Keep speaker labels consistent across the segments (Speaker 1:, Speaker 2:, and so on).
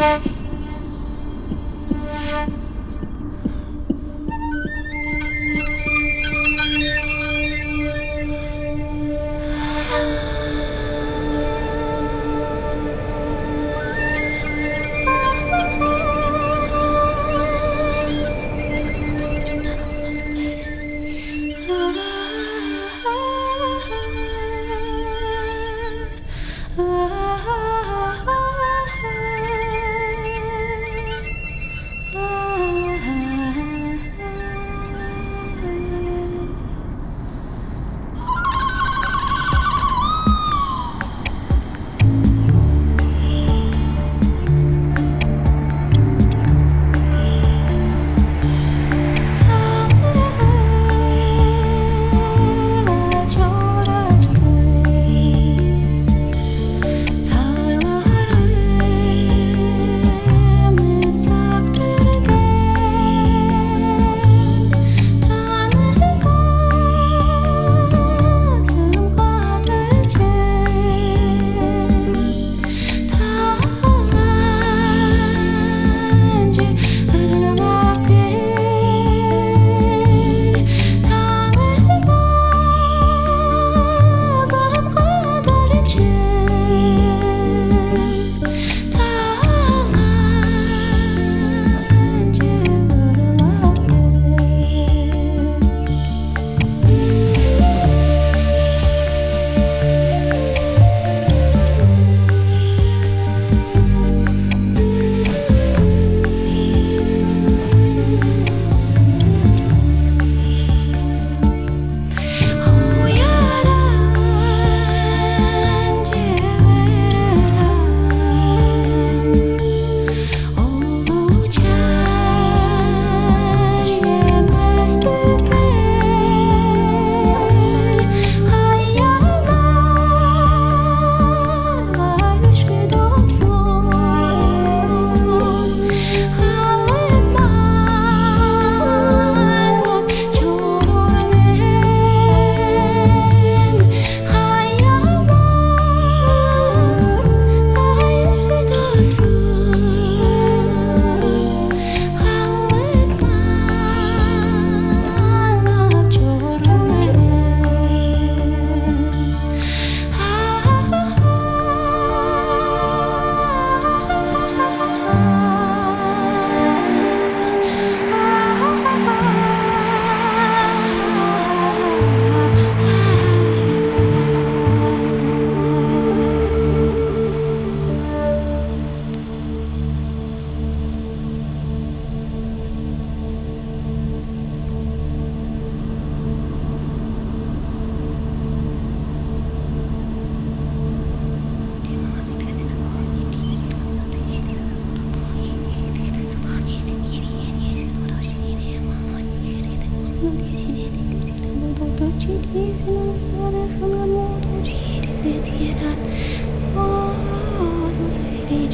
Speaker 1: Yeah.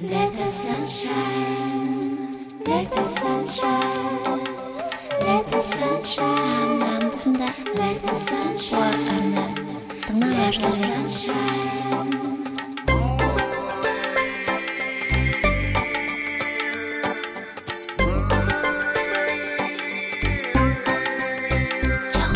Speaker 1: Let the sun shine, let the sunshine, let the sun shine. Anlamında let the sun shine. Anne, tına let the sun shine.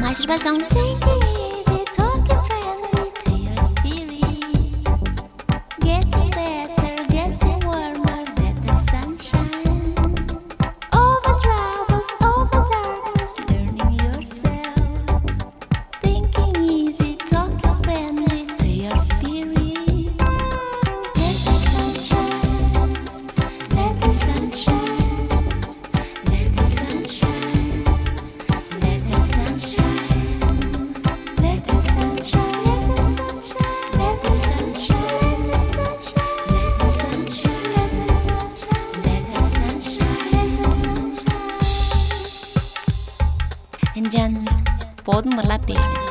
Speaker 1: Mas vamos entender. போதும் வரலாம் பேர்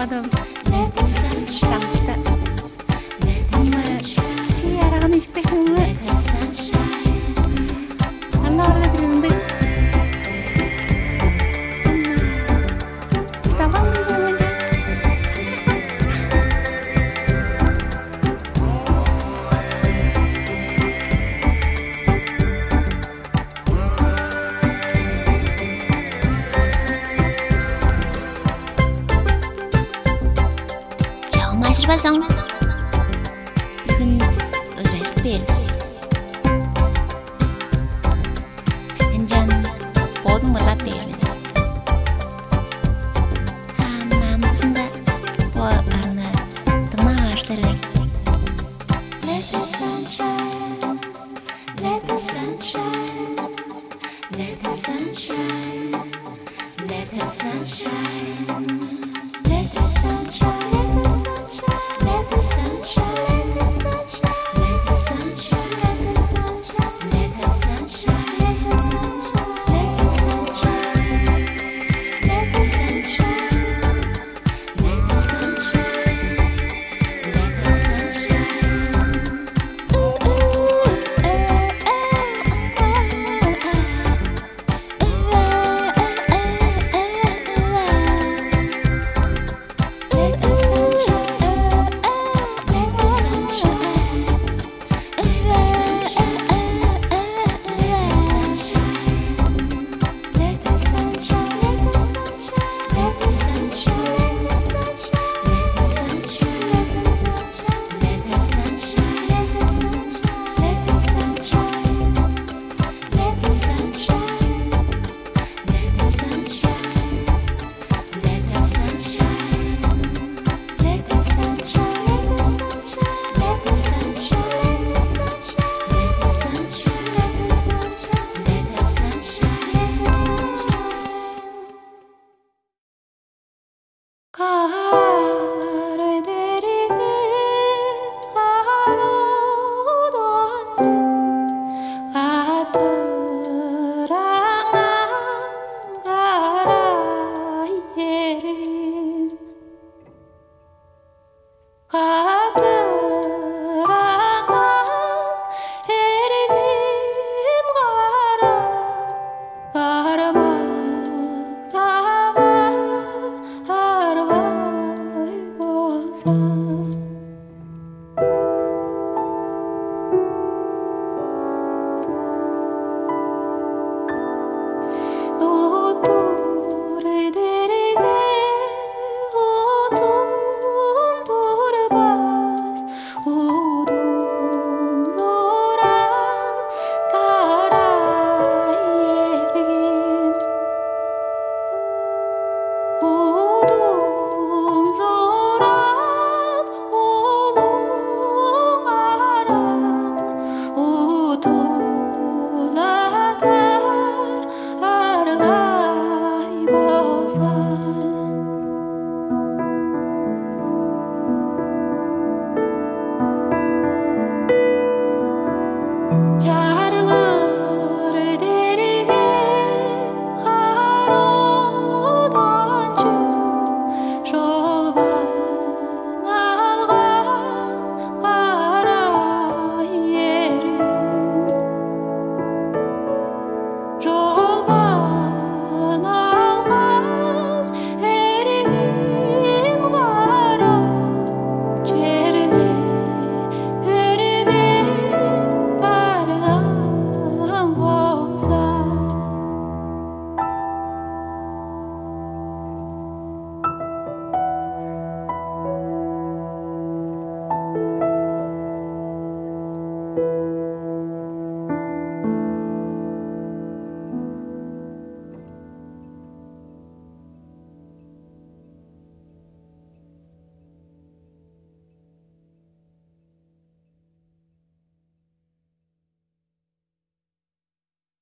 Speaker 1: 我的。